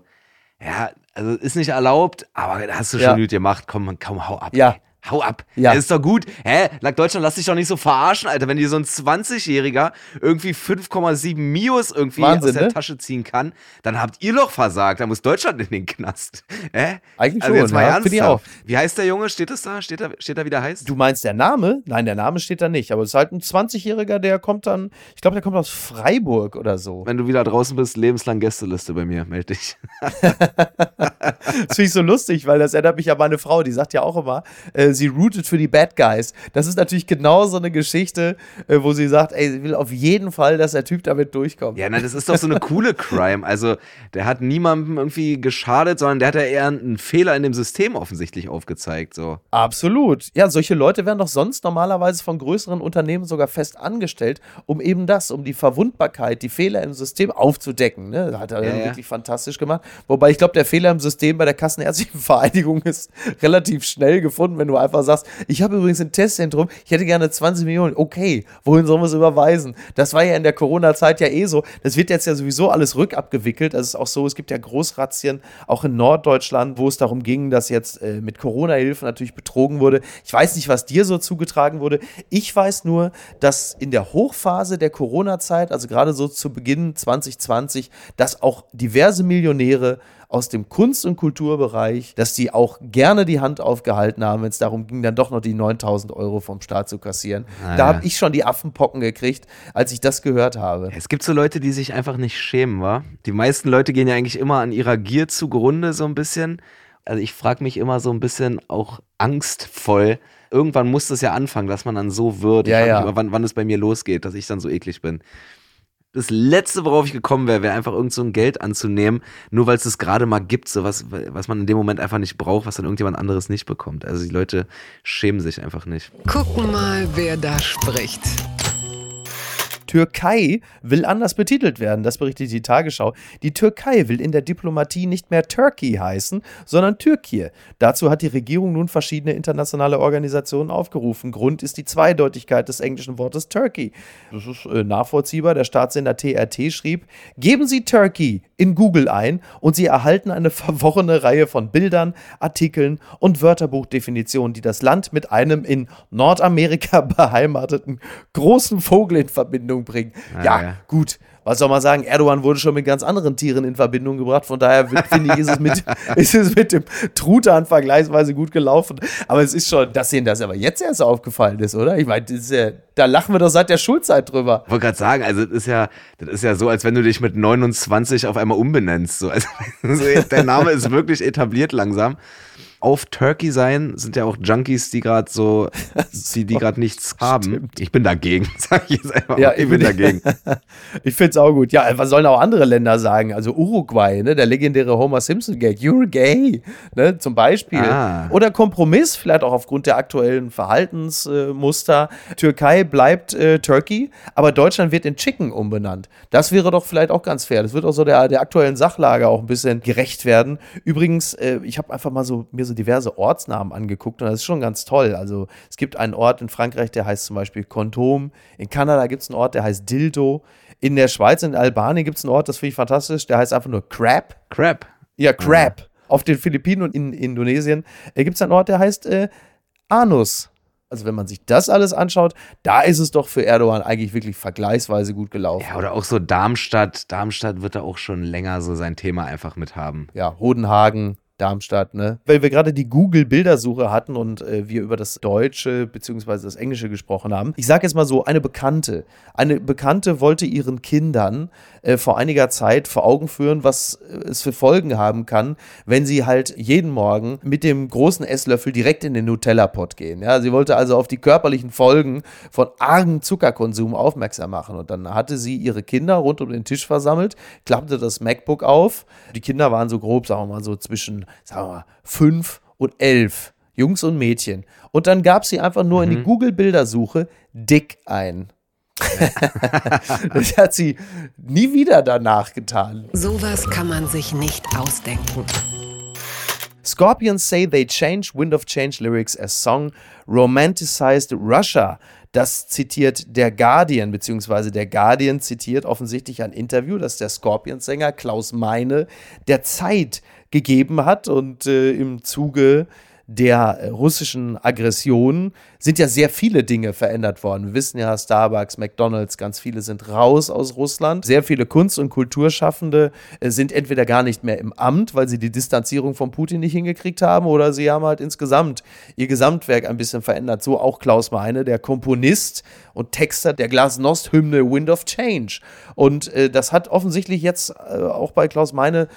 Speaker 3: ja, also ist nicht erlaubt, aber hast du schon ja. gut gemacht, komm, komm, hau ab.
Speaker 1: Ja. Ey.
Speaker 3: Hau ab. Ja. Das ist doch gut. Hä? Lag Deutschland, lass dich doch nicht so verarschen, Alter. Wenn dir so ein 20-Jähriger irgendwie 5,7 Mios irgendwie Wahnsinn, aus der ne? Tasche ziehen kann, dann habt ihr doch versagt. Da muss Deutschland in den Knast. Hä?
Speaker 1: Eigentlich also schon, jetzt mal ja,
Speaker 3: ernsthaft. auch. Wie heißt der Junge? Steht das da? Steht da, steht da wie der heißt?
Speaker 1: Du meinst der Name? Nein, der Name steht da nicht. Aber es ist halt ein 20-Jähriger, der kommt dann, ich glaube, der kommt aus Freiburg oder so.
Speaker 3: Wenn du wieder draußen bist, lebenslang Gästeliste bei mir, melde dich.
Speaker 1: das finde ich so lustig, weil das erinnert mich an meine Frau, die sagt ja auch immer, äh, äh, sie rootet für die Bad Guys. Das ist natürlich genau so eine Geschichte, äh, wo sie sagt, ey, sie will auf jeden Fall, dass der Typ damit durchkommt.
Speaker 3: Ja, na, das ist doch so eine coole Crime. Also, der hat niemandem irgendwie geschadet, sondern der hat ja eher einen Fehler in dem System offensichtlich aufgezeigt. So.
Speaker 1: Absolut. Ja, solche Leute werden doch sonst normalerweise von größeren Unternehmen sogar fest angestellt, um eben das, um die Verwundbarkeit, die Fehler im System aufzudecken. Ne? Hat er ja, wirklich ja. fantastisch gemacht. Wobei ich glaube, der Fehler im System bei der Kassenärztlichen Vereinigung ist relativ schnell gefunden, wenn du einfach sagst, ich habe übrigens ein Testzentrum, ich hätte gerne 20 Millionen. Okay, wohin sollen wir es überweisen? Das war ja in der Corona-Zeit ja eh so. Das wird jetzt ja sowieso alles rückabgewickelt. Das ist auch so, es gibt ja Großrazzien, auch in Norddeutschland, wo es darum ging, dass jetzt äh, mit Corona-Hilfe natürlich betrogen wurde. Ich weiß nicht, was dir so zugetragen wurde. Ich weiß nur, dass in der Hochphase der Corona-Zeit, also gerade so zu Beginn 2020, dass auch diverse Millionäre aus dem Kunst- und Kulturbereich, dass die auch gerne die Hand aufgehalten haben, wenn es darum ging, dann doch noch die 9000 Euro vom Staat zu kassieren. Ah, da habe ich schon die Affenpocken gekriegt, als ich das gehört habe.
Speaker 3: Es gibt so Leute, die sich einfach nicht schämen, wa? Die meisten Leute gehen ja eigentlich immer an ihrer Gier zugrunde, so ein bisschen. Also ich frage mich immer so ein bisschen auch angstvoll, irgendwann muss das ja anfangen, dass man dann so wird.
Speaker 1: Ja, ja.
Speaker 3: Immer, wann, wann es bei mir losgeht, dass ich dann so eklig bin das Letzte, worauf ich gekommen wäre, wäre einfach irgend so ein Geld anzunehmen, nur weil es das gerade mal gibt, so was, was man in dem Moment einfach nicht braucht, was dann irgendjemand anderes nicht bekommt. Also die Leute schämen sich einfach nicht.
Speaker 2: Gucken mal, wer da spricht.
Speaker 1: Türkei will anders betitelt werden, das berichtet die Tagesschau. Die Türkei will in der Diplomatie nicht mehr Turkey heißen, sondern Türkei. Dazu hat die Regierung nun verschiedene internationale Organisationen aufgerufen. Grund ist die Zweideutigkeit des englischen Wortes Turkey. Das ist äh, nachvollziehbar. Der Staatssender TRT schrieb, geben Sie Turkey in Google ein und Sie erhalten eine verworrene Reihe von Bildern, Artikeln und Wörterbuchdefinitionen, die das Land mit einem in Nordamerika beheimateten großen Vogel in Verbindung Verbindung bringen. Ah, ja, ja, gut. Was soll man sagen? Erdogan wurde schon mit ganz anderen Tieren in Verbindung gebracht. Von daher finde ich, ist es, mit, ist es mit dem Truthahn vergleichsweise gut gelaufen. Aber es ist schon, dass denen das aber jetzt erst aufgefallen ist, oder? Ich meine, ja, da lachen wir doch seit der Schulzeit drüber.
Speaker 3: Ich wollte gerade sagen, also das ist, ja, das ist ja so, als wenn du dich mit 29 auf einmal umbenennst. So. Also, der Name ist wirklich etabliert langsam auf Turkey sein sind ja auch Junkies, die gerade so, die, die gerade nichts haben. Ich bin dagegen, sage ich jetzt einfach.
Speaker 1: Ja, ich, ich bin dagegen. ich finde es auch gut. Ja, was sollen auch andere Länder sagen? Also Uruguay, ne, der legendäre Homer Simpson-Gag, you're gay, ne, zum Beispiel. Ah. Oder Kompromiss, vielleicht auch aufgrund der aktuellen Verhaltensmuster. Äh, Türkei bleibt äh, Turkey, aber Deutschland wird in Chicken umbenannt. Das wäre doch vielleicht auch ganz fair. Das wird auch so der, der aktuellen Sachlage auch ein bisschen gerecht werden. Übrigens, äh, ich habe einfach mal so mir so diverse Ortsnamen angeguckt und das ist schon ganz toll. Also es gibt einen Ort in Frankreich, der heißt zum Beispiel Kontom. In Kanada gibt es einen Ort, der heißt Dildo. In der Schweiz, in Albanien gibt es einen Ort, das finde ich fantastisch, der heißt einfach nur Crab.
Speaker 3: Crab.
Speaker 1: Ja, Crab. Ja. Auf den Philippinen und in Indonesien äh, gibt es einen Ort, der heißt äh, Anus. Also wenn man sich das alles anschaut, da ist es doch für Erdogan eigentlich wirklich vergleichsweise gut gelaufen.
Speaker 3: Ja, oder auch so Darmstadt. Darmstadt wird da auch schon länger so sein Thema einfach mit haben.
Speaker 1: Ja, Hodenhagen, Darmstadt, ne? Weil wir gerade die Google-Bildersuche hatten und äh, wir über das Deutsche bzw. das Englische gesprochen haben. Ich sage jetzt mal so, eine Bekannte. Eine Bekannte wollte ihren Kindern äh, vor einiger Zeit vor Augen führen, was äh, es für Folgen haben kann, wenn sie halt jeden Morgen mit dem großen Esslöffel direkt in den Nutella-Pot gehen. Ja, sie wollte also auf die körperlichen Folgen von argem Zuckerkonsum aufmerksam machen. Und dann hatte sie ihre Kinder rund um den Tisch versammelt, klappte das MacBook auf. Die Kinder waren so grob, sagen wir mal so zwischen sagen wir mal, fünf und elf Jungs und Mädchen. Und dann gab sie einfach nur mhm. in die mhm. Google-Bildersuche dick ein. das hat sie nie wieder danach getan.
Speaker 2: Sowas kann man sich nicht ausdenken.
Speaker 1: Scorpions say they change Wind of Change lyrics as song romanticized Russia. Das zitiert der Guardian, beziehungsweise der Guardian zitiert offensichtlich ein Interview, das der Scorpions-Sänger Klaus Meine der Zeit gegeben hat und äh, im Zuge der russischen Aggression sind ja sehr viele Dinge verändert worden. Wir wissen ja, Starbucks, McDonald's, ganz viele sind raus aus Russland. Sehr viele Kunst- und Kulturschaffende äh, sind entweder gar nicht mehr im Amt, weil sie die Distanzierung von Putin nicht hingekriegt haben, oder sie haben halt insgesamt ihr Gesamtwerk ein bisschen verändert. So auch Klaus Meine, der Komponist und Texter der Glasnost-Hymne Wind of Change. Und äh, das hat offensichtlich jetzt äh, auch bei Klaus Meine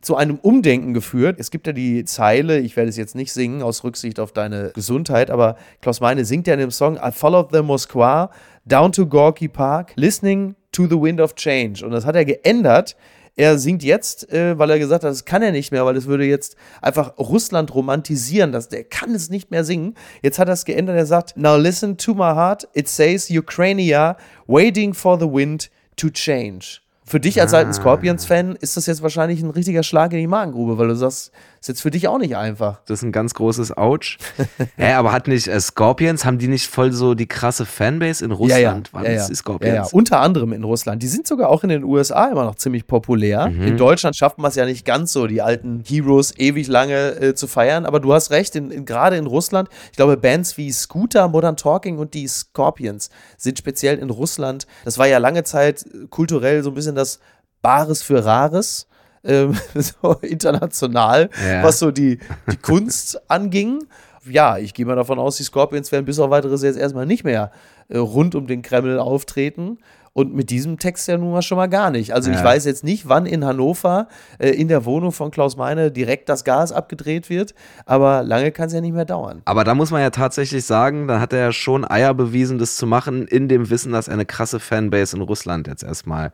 Speaker 1: zu einem Umdenken geführt. Es gibt ja die Zeile, ich werde es jetzt nicht singen, aus Rücksicht auf deine Gesundheit, aber Klaus Meine singt ja in dem Song I followed the Moskwa down to Gorky Park, listening to the wind of change. Und das hat er geändert. Er singt jetzt, äh, weil er gesagt hat, das kann er nicht mehr, weil es würde jetzt einfach Russland romantisieren. Das, der kann es nicht mehr singen. Jetzt hat er es geändert. Er sagt, Now listen to my heart. It says Ukrainia waiting for the wind to change. Für dich als ah. alten Scorpions-Fan ist das jetzt wahrscheinlich ein richtiger Schlag in die Magengrube, weil du sagst, ist jetzt für dich auch nicht einfach.
Speaker 3: Das ist ein ganz großes Ouch. ja, aber hat nicht äh, Scorpions, haben die nicht voll so die krasse Fanbase in Russland?
Speaker 1: Ja, ja, ja, ja. Scorpions? Ja, ja, unter anderem in Russland. Die sind sogar auch in den USA immer noch ziemlich populär. Mhm. In Deutschland schafft man es ja nicht ganz so, die alten Heroes ewig lange äh, zu feiern. Aber du hast recht, in, in, gerade in Russland, ich glaube, Bands wie Scooter, Modern Talking und die Scorpions sind speziell in Russland. Das war ja lange Zeit kulturell so ein bisschen das Bares für Rares ähm, so international, ja. was so die, die Kunst anging. Ja, ich gehe mal davon aus, die Scorpions werden bis auf weiteres jetzt erstmal nicht mehr äh, rund um den Kreml auftreten. Und mit diesem Text ja nun mal schon mal gar nicht. Also ja. ich weiß jetzt nicht, wann in Hannover äh, in der Wohnung von Klaus Meine direkt das Gas abgedreht wird, aber lange kann es ja nicht mehr dauern.
Speaker 3: Aber da muss man ja tatsächlich sagen, da hat er ja schon Eier bewiesen, das zu machen, in dem Wissen, dass er eine krasse Fanbase in Russland jetzt erstmal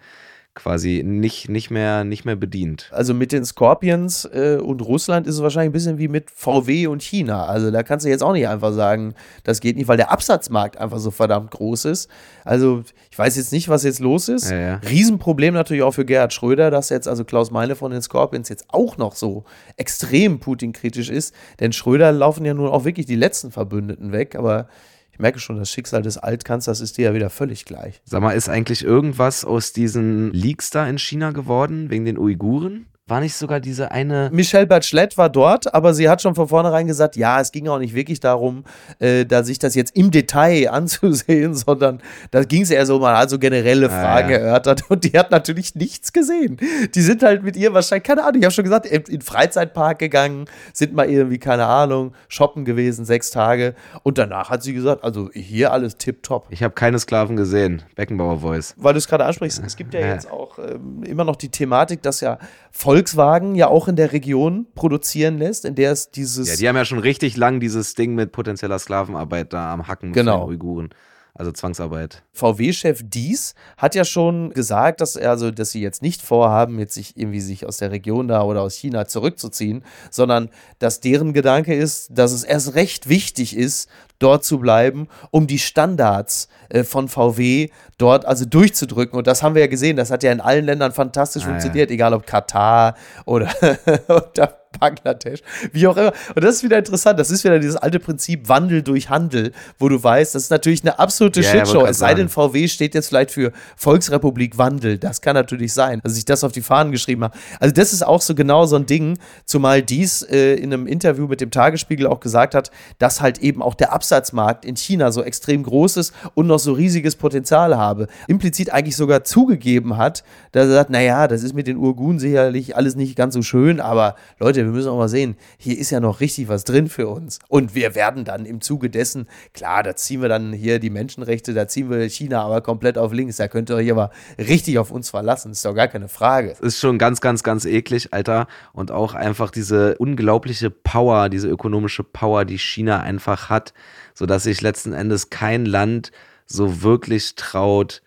Speaker 3: quasi nicht, nicht, mehr, nicht mehr bedient.
Speaker 1: Also mit den Scorpions äh, und Russland ist es wahrscheinlich ein bisschen wie mit VW und China. Also da kannst du jetzt auch nicht einfach sagen, das geht nicht, weil der Absatzmarkt einfach so verdammt groß ist. Also ich weiß jetzt nicht, was jetzt los ist. Ja, ja. Riesenproblem natürlich auch für Gerhard Schröder, dass jetzt also Klaus Meine von den Scorpions jetzt auch noch so extrem Putin-kritisch ist. Denn Schröder laufen ja nun auch wirklich die letzten Verbündeten weg, aber ich merke schon, das Schicksal des Altkanzlers ist dir ja wieder völlig gleich.
Speaker 3: Sag mal, ist eigentlich irgendwas aus diesen Leaks da in China geworden, wegen den Uiguren? War nicht sogar diese eine.
Speaker 1: Michelle Bachelet war dort, aber sie hat schon von vornherein gesagt, ja, es ging auch nicht wirklich darum, äh, da sich das jetzt im Detail anzusehen, sondern da ging es eher so mal also generelle Fragen ah, ja. erörtert und die hat natürlich nichts gesehen. Die sind halt mit ihr wahrscheinlich, keine Ahnung, ich habe schon gesagt, in den Freizeitpark gegangen, sind mal irgendwie, keine Ahnung, shoppen gewesen, sechs Tage und danach hat sie gesagt, also hier alles tipptopp.
Speaker 3: Ich habe keine Sklaven gesehen, Beckenbauer Voice.
Speaker 1: Weil du es gerade ansprichst, es gibt ja, ja. jetzt auch ähm, immer noch die Thematik, dass ja voll Volkswagen ja auch in der Region produzieren lässt, in der es dieses.
Speaker 3: Ja, die haben ja schon richtig lang dieses Ding mit potenzieller Sklavenarbeit da am Hacken
Speaker 1: genau.
Speaker 3: von Uiguren. Also Zwangsarbeit.
Speaker 1: VW-Chef Dies hat ja schon gesagt, dass also, dass sie jetzt nicht vorhaben, jetzt sich irgendwie sich aus der Region da oder aus China zurückzuziehen, sondern dass deren Gedanke ist, dass es erst recht wichtig ist, dort zu bleiben, um die Standards äh, von VW dort also durchzudrücken. Und das haben wir ja gesehen. Das hat ja in allen Ländern fantastisch ah, funktioniert, ja. egal ob Katar oder, oder Bangladesch, wie auch immer. Und das ist wieder interessant. Das ist wieder dieses alte Prinzip Wandel durch Handel, wo du weißt, das ist natürlich eine absolute ja, Shitshow. Es sei denn, VW steht jetzt vielleicht für Volksrepublik Wandel. Das kann natürlich sein, dass ich das auf die Fahnen geschrieben habe. Also, das ist auch so genau so ein Ding, zumal dies äh, in einem Interview mit dem Tagesspiegel auch gesagt hat, dass halt eben auch der Absatzmarkt in China so extrem groß ist und noch so riesiges Potenzial habe. Implizit eigentlich sogar zugegeben hat, dass er sagt, naja, das ist mit den Urgun sicherlich alles nicht ganz so schön, aber Leute, wir müssen auch mal sehen, hier ist ja noch richtig was drin für uns. Und wir werden dann im Zuge dessen, klar, da ziehen wir dann hier die Menschenrechte, da ziehen wir China aber komplett auf links. Da könnt ihr euch aber richtig auf uns verlassen. Ist doch gar keine Frage.
Speaker 3: Das ist schon ganz, ganz, ganz eklig, Alter. Und auch einfach diese unglaubliche Power, diese ökonomische Power, die China einfach hat, sodass sich letzten Endes kein Land so wirklich traut,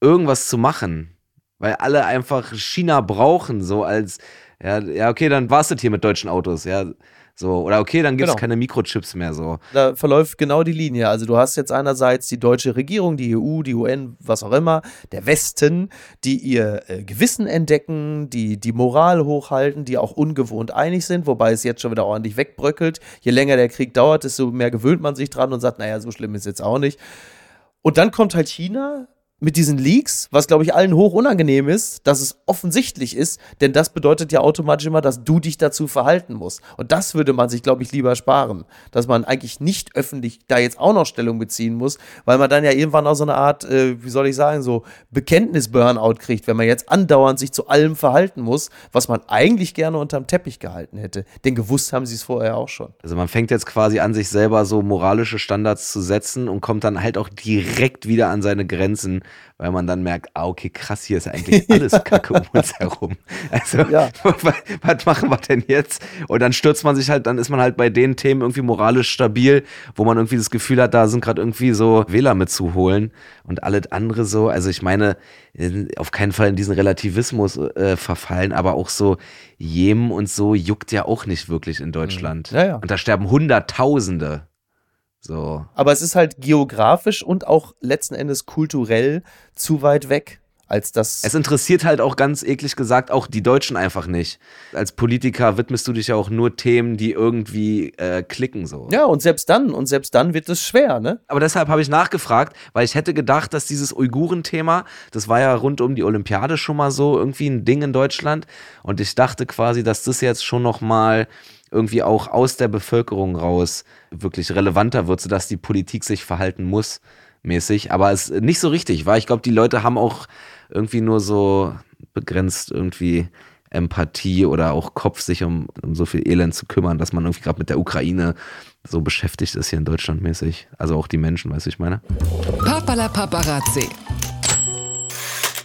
Speaker 3: irgendwas zu machen. Weil alle einfach China brauchen, so als ja, ja, okay, dann war es das hier mit deutschen Autos, ja. So, oder okay, dann gibt es genau. keine Mikrochips mehr so.
Speaker 1: Da verläuft genau die Linie. Also du hast jetzt einerseits die deutsche Regierung, die EU, die UN, was auch immer, der Westen, die ihr äh, Gewissen entdecken, die die Moral hochhalten, die auch ungewohnt einig sind, wobei es jetzt schon wieder ordentlich wegbröckelt. Je länger der Krieg dauert, desto mehr gewöhnt man sich dran und sagt, naja, so schlimm ist jetzt auch nicht. Und dann kommt halt China, mit diesen Leaks, was glaube ich allen hoch unangenehm ist, dass es offensichtlich ist, denn das bedeutet ja automatisch immer, dass du dich dazu verhalten musst. Und das würde man sich, glaube ich, lieber sparen, dass man eigentlich nicht öffentlich da jetzt auch noch Stellung beziehen muss, weil man dann ja irgendwann auch so eine Art, äh, wie soll ich sagen, so Bekenntnis-Burnout kriegt, wenn man jetzt andauernd sich zu allem verhalten muss, was man eigentlich gerne unterm Teppich gehalten hätte. Denn gewusst haben sie es vorher auch schon.
Speaker 3: Also man fängt jetzt quasi an, sich selber so moralische Standards zu setzen und kommt dann halt auch direkt wieder an seine Grenzen weil man dann merkt, ah, okay, krass, hier ist eigentlich alles Kacke um uns herum. Also, ja. was, was machen wir denn jetzt? Und dann stürzt man sich halt, dann ist man halt bei den Themen irgendwie moralisch stabil, wo man irgendwie das Gefühl hat, da sind gerade irgendwie so Wähler mitzuholen und alles andere so. Also ich meine, auf keinen Fall in diesen Relativismus äh, verfallen, aber auch so Jemen und so juckt ja auch nicht wirklich in Deutschland.
Speaker 1: Ja, ja.
Speaker 3: Und da sterben Hunderttausende. So.
Speaker 1: Aber es ist halt geografisch und auch letzten Endes kulturell zu weit weg als das.
Speaker 3: Es interessiert halt auch ganz eklig gesagt auch die Deutschen einfach nicht. Als Politiker widmest du dich ja auch nur Themen, die irgendwie äh, klicken so.
Speaker 1: Ja, und selbst dann, und selbst dann wird es schwer, ne?
Speaker 3: Aber deshalb habe ich nachgefragt, weil ich hätte gedacht, dass dieses Uiguren-Thema, das war ja rund um die Olympiade schon mal so irgendwie ein Ding in Deutschland. Und ich dachte quasi, dass das jetzt schon noch mal irgendwie auch aus der Bevölkerung raus wirklich relevanter wird, sodass die Politik sich verhalten muss mäßig. Aber es ist nicht so richtig war. Ich glaube, die Leute haben auch irgendwie nur so begrenzt irgendwie Empathie oder auch Kopf, sich um, um so viel Elend zu kümmern, dass man irgendwie gerade mit der Ukraine so beschäftigt ist hier in Deutschland mäßig. Also auch die Menschen, weißt du, ich meine.
Speaker 2: Papala Paparazzi.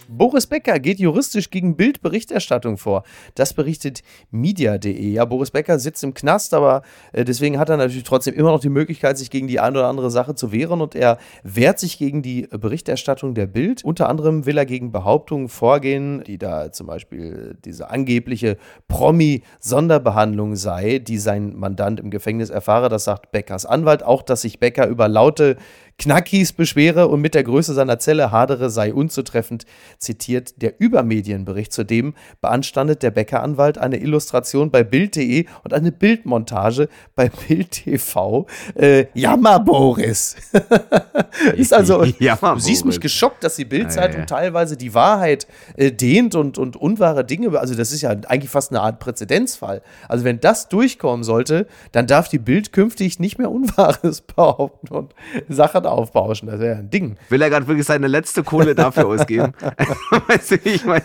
Speaker 1: Boris Becker geht juristisch gegen Bildberichterstattung vor. Das berichtet media.de. Ja, Boris Becker sitzt im Knast, aber äh, deswegen hat er natürlich trotzdem immer noch die Möglichkeit, sich gegen die eine oder andere Sache zu wehren und er wehrt sich gegen die Berichterstattung der Bild. Unter anderem will er gegen Behauptungen vorgehen, die da zum Beispiel diese angebliche Promi-Sonderbehandlung sei, die sein Mandant im Gefängnis erfahre. Das sagt Beckers Anwalt. Auch, dass sich Becker über laute Knackis beschwere und mit der Größe seiner Zelle hadere, sei unzutreffend, zitiert der Übermedienbericht. Zudem beanstandet der Bäckeranwalt eine Illustration bei Bild.de und eine Bildmontage bei Bild TV. Äh, Jammer Boris. ist also, Jammer du siehst mich geschockt, dass die Bildzeitung ja, ja. teilweise die Wahrheit äh, dehnt und, und unwahre Dinge, also das ist ja eigentlich fast eine Art Präzedenzfall. Also wenn das durchkommen sollte, dann darf die Bild künftig nicht mehr Unwahres behaupten und Sachen aufbauschen. Das wäre ja ein Ding.
Speaker 3: Will er gerade wirklich seine letzte Kohle dafür ausgeben? weißt du, ich meine,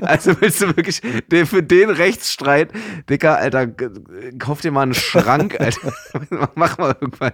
Speaker 3: also willst du wirklich den, für den Rechtsstreit, Dicker, Alter, kauf dir mal einen Schrank, Alter. Mach mal irgendwas.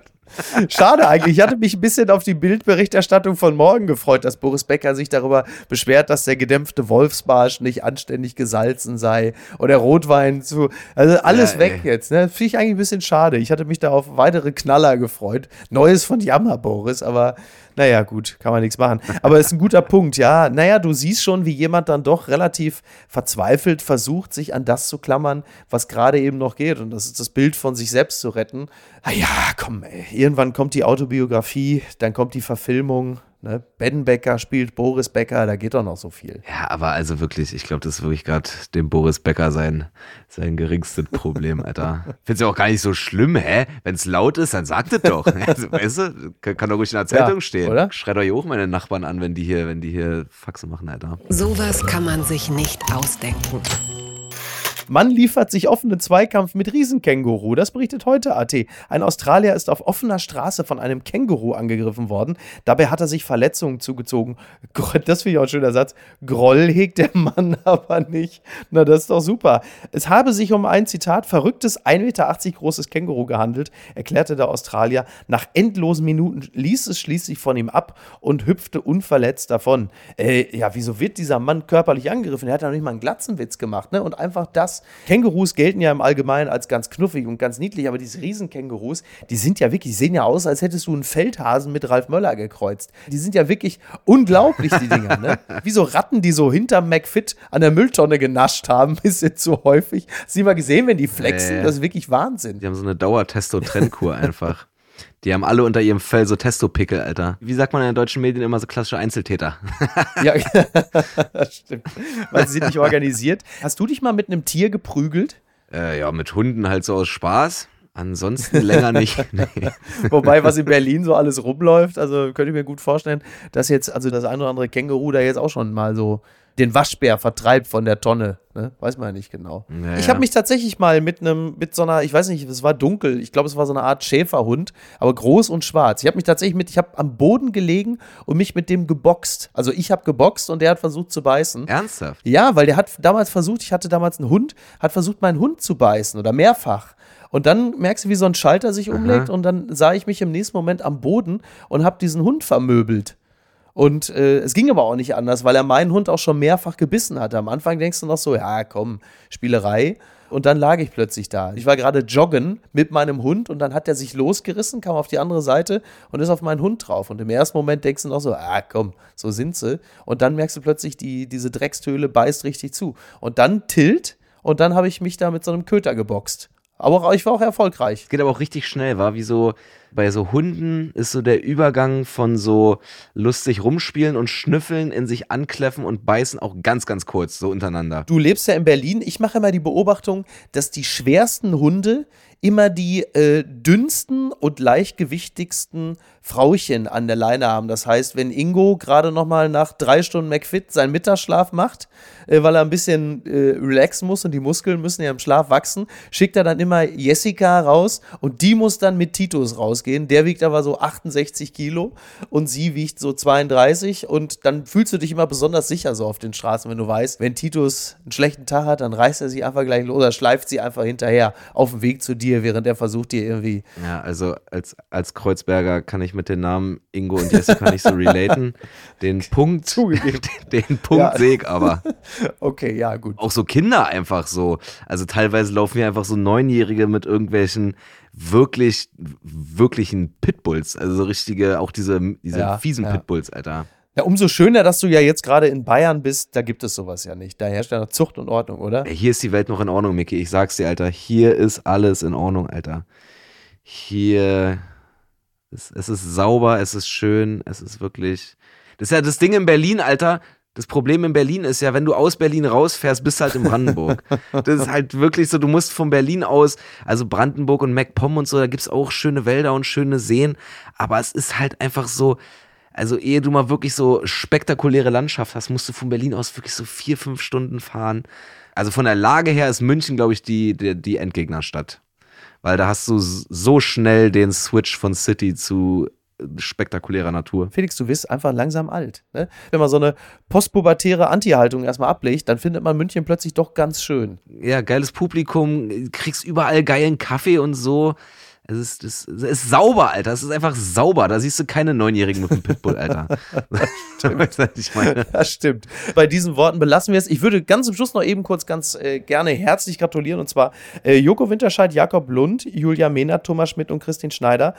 Speaker 1: Schade eigentlich. Ich hatte mich ein bisschen auf die Bildberichterstattung von morgen gefreut, dass Boris Becker sich darüber beschwert, dass der gedämpfte Wolfsbarsch nicht anständig gesalzen sei und der Rotwein zu. Also alles ja, weg jetzt. Ne? Finde ich eigentlich ein bisschen schade. Ich hatte mich da auf weitere Knaller gefreut. Neues von Jammer, Boris, aber naja, gut, kann man nichts machen. Aber ist ein guter Punkt, ja. Naja, du siehst schon, wie jemand dann doch relativ verzweifelt versucht, sich an das zu klammern, was gerade eben noch geht. Und das ist das Bild von sich selbst zu retten. Ah ja, komm, ey. Irgendwann kommt die Autobiografie, dann kommt die Verfilmung. Ne? Ben Becker spielt Boris Becker, da geht doch noch so viel.
Speaker 3: Ja, aber also wirklich, ich glaube, das ist wirklich gerade dem Boris Becker sein, sein geringstes Problem, Alter. Find's ja auch gar nicht so schlimm, hä? Wenn es laut ist, dann sagt es doch. Also, weißt du, kann doch ruhig in der Zeitung ja, stehen. Oder? Schreit euch auch meine Nachbarn an, wenn die hier, wenn die hier Faxe machen, Alter.
Speaker 2: Sowas kann man sich nicht ausdenken.
Speaker 1: Mann liefert sich offenen Zweikampf mit Riesenkänguru. Das berichtet heute AT. Ein Australier ist auf offener Straße von einem Känguru angegriffen worden. Dabei hat er sich Verletzungen zugezogen. Das finde ich auch ein schöner Satz. Groll hegt der Mann aber nicht. Na, das ist doch super. Es habe sich um ein Zitat verrücktes 1,80 Meter großes Känguru gehandelt, erklärte der Australier. Nach endlosen Minuten ließ es schließlich von ihm ab und hüpfte unverletzt davon. Äh, ja, wieso wird dieser Mann körperlich angegriffen? Er hat ja noch nicht mal einen Glatzenwitz gemacht, ne? Und einfach das Kängurus gelten ja im Allgemeinen als ganz knuffig und ganz niedlich, aber diese Riesenkängurus, die sind ja wirklich, sehen ja aus, als hättest du einen Feldhasen mit Ralf Möller gekreuzt. Die sind ja wirklich unglaublich, die Dinger, ne? Wie so Ratten, die so hinterm McFit an der Mülltonne genascht haben, bisschen zu häufig. Hast du mal gesehen, wenn die flexen? Äh, das ist wirklich Wahnsinn.
Speaker 3: Die haben so eine Dauertesto-Trendkur einfach. Die haben alle unter ihrem Fell so Testopickel, Alter. Wie sagt man in den deutschen Medien immer so klassische Einzeltäter? ja,
Speaker 1: stimmt. Weil sie sind nicht organisiert. Hast du dich mal mit einem Tier geprügelt?
Speaker 3: Äh, ja, mit Hunden halt so aus Spaß. Ansonsten länger nicht. Nee.
Speaker 1: Wobei, was in Berlin so alles rumläuft, also könnte ich mir gut vorstellen, dass jetzt, also das ein oder andere Känguru da jetzt auch schon mal so den Waschbär vertreibt von der Tonne. Ne? Weiß man ja nicht genau. Naja. Ich habe mich tatsächlich mal mit einem, mit so einer, ich weiß nicht, es war dunkel, ich glaube, es war so eine Art Schäferhund, aber groß und schwarz. Ich habe mich tatsächlich mit, ich habe am Boden gelegen und mich mit dem geboxt. Also ich habe geboxt und der hat versucht zu beißen.
Speaker 3: Ernsthaft?
Speaker 1: Ja, weil der hat damals versucht, ich hatte damals einen Hund, hat versucht, meinen Hund zu beißen oder mehrfach. Und dann merkst du, wie so ein Schalter sich umlegt Aha. und dann sah ich mich im nächsten Moment am Boden und habe diesen Hund vermöbelt. Und äh, es ging aber auch nicht anders, weil er meinen Hund auch schon mehrfach gebissen hatte. Am Anfang denkst du noch so, ja komm, Spielerei. Und dann lag ich plötzlich da. Ich war gerade joggen mit meinem Hund und dann hat er sich losgerissen, kam auf die andere Seite und ist auf meinen Hund drauf. Und im ersten Moment denkst du noch so, ah komm, so sind sie. Und dann merkst du plötzlich, die, diese Dreckstöhle beißt richtig zu. Und dann tilt und dann habe ich mich da mit so einem Köter geboxt. Aber ich war auch erfolgreich.
Speaker 3: Geht aber auch richtig schnell, war wie so bei so Hunden ist so der Übergang von so lustig rumspielen und schnüffeln in sich ankläffen und beißen auch ganz, ganz kurz, so untereinander.
Speaker 1: Du lebst ja in Berlin. Ich mache immer die Beobachtung, dass die schwersten Hunde immer die äh, dünnsten und leichtgewichtigsten Frauchen an der Leine haben. Das heißt, wenn Ingo gerade noch mal nach drei Stunden McFit seinen Mittagsschlaf macht, äh, weil er ein bisschen äh, relaxen muss und die Muskeln müssen ja im Schlaf wachsen, schickt er dann immer Jessica raus und die muss dann mit Titus rausgehen. Der wiegt aber so 68 Kilo und sie wiegt so 32 und dann fühlst du dich immer besonders sicher so auf den Straßen, wenn du weißt, wenn Titus einen schlechten Tag hat, dann reißt er sie einfach gleich los oder schleift sie einfach hinterher auf dem Weg zu dir, während er versucht, dir irgendwie.
Speaker 3: Ja, also als, als Kreuzberger kann ich mit den Namen Ingo und Jessica nicht so relaten. Den Punkt, den, den Punkt ja. sehe ich aber.
Speaker 1: Okay, ja, gut.
Speaker 3: Auch so Kinder einfach so. Also teilweise laufen hier einfach so Neunjährige mit irgendwelchen wirklich, wirklichen Pitbulls. Also so richtige, auch diese, diese ja, fiesen ja. Pitbulls, Alter.
Speaker 1: Ja, umso schöner, dass du ja jetzt gerade in Bayern bist, da gibt es sowas ja nicht. Da herrscht ja Zucht und Ordnung, oder?
Speaker 3: Hier ist die Welt noch in Ordnung, Micky. Ich sag's dir, Alter. Hier ist alles in Ordnung, Alter. Hier. Es, es ist sauber, es ist schön, es ist wirklich. Das ist ja das Ding in Berlin, Alter. Das Problem in Berlin ist ja, wenn du aus Berlin rausfährst, bist du halt in Brandenburg. das ist halt wirklich so, du musst von Berlin aus, also Brandenburg und MacPom und so, da gibt es auch schöne Wälder und schöne Seen, aber es ist halt einfach so, also ehe du mal wirklich so spektakuläre Landschaft hast, musst du von Berlin aus wirklich so vier, fünf Stunden fahren. Also von der Lage her ist München, glaube ich, die, die, die Endgegnerstadt. Weil da hast du so schnell den Switch von City zu spektakulärer Natur.
Speaker 1: Felix, du wirst einfach langsam alt. Ne? Wenn man so eine postpubertäre Anti-Haltung erstmal ablegt, dann findet man München plötzlich doch ganz schön.
Speaker 3: Ja, geiles Publikum, kriegst überall geilen Kaffee und so. Es ist, es ist sauber, Alter. Es ist einfach sauber. Da siehst du keine Neunjährigen mit einem Pitbull, Alter.
Speaker 1: ich meine. Das stimmt. Bei diesen Worten belassen wir es. Ich würde ganz zum Schluss noch eben kurz ganz äh, gerne herzlich gratulieren. Und zwar äh, Joko Winterscheid, Jakob Lund, Julia Mehnert, Thomas Schmidt und Christine Schneider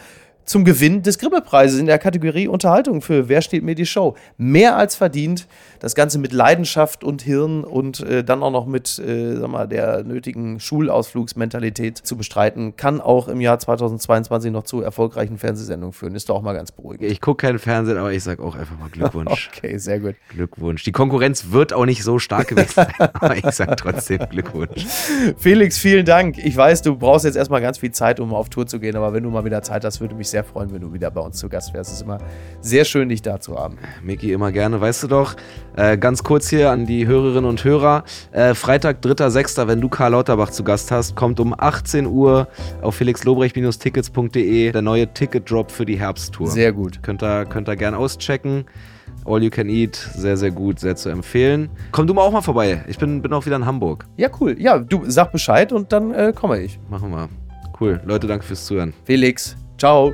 Speaker 1: zum Gewinn des Grimme-Preises in der Kategorie Unterhaltung für Wer steht mir die Show. Mehr als verdient. Das Ganze mit Leidenschaft und Hirn und äh, dann auch noch mit äh, sag mal, der nötigen Schulausflugsmentalität zu bestreiten, kann auch im Jahr 2022 noch zu erfolgreichen Fernsehsendungen führen. Ist doch auch mal ganz beruhigend.
Speaker 3: Ich gucke keinen Fernsehen, aber ich sage auch einfach mal Glückwunsch.
Speaker 1: okay, sehr gut.
Speaker 3: Glückwunsch. Die Konkurrenz wird auch nicht so stark gewesen sein, aber ich sage trotzdem Glückwunsch.
Speaker 1: Felix, vielen Dank. Ich weiß, du brauchst jetzt erstmal ganz viel Zeit, um auf Tour zu gehen, aber wenn du mal wieder Zeit hast, würde mich sehr sehr freuen, wenn du wieder bei uns zu Gast wärst. Es ist immer sehr schön, dich da zu haben.
Speaker 3: Miki, immer gerne. Weißt du doch, äh, ganz kurz hier an die Hörerinnen und Hörer. Äh, Freitag, 3.6., wenn du Karl Lauterbach zu Gast hast, kommt um 18 Uhr auf felixlobrecht-tickets.de der neue Ticket-Drop für die Herbsttour.
Speaker 1: Sehr gut.
Speaker 3: Könnt ihr, könnt ihr gerne auschecken. All You Can Eat, sehr, sehr gut, sehr zu empfehlen. Komm du mal auch mal vorbei. Ich bin, bin auch wieder in Hamburg.
Speaker 1: Ja, cool. Ja, du sag Bescheid und dann äh, komme ich.
Speaker 3: Machen wir. Cool. Leute, danke fürs Zuhören.
Speaker 1: Felix, ciao.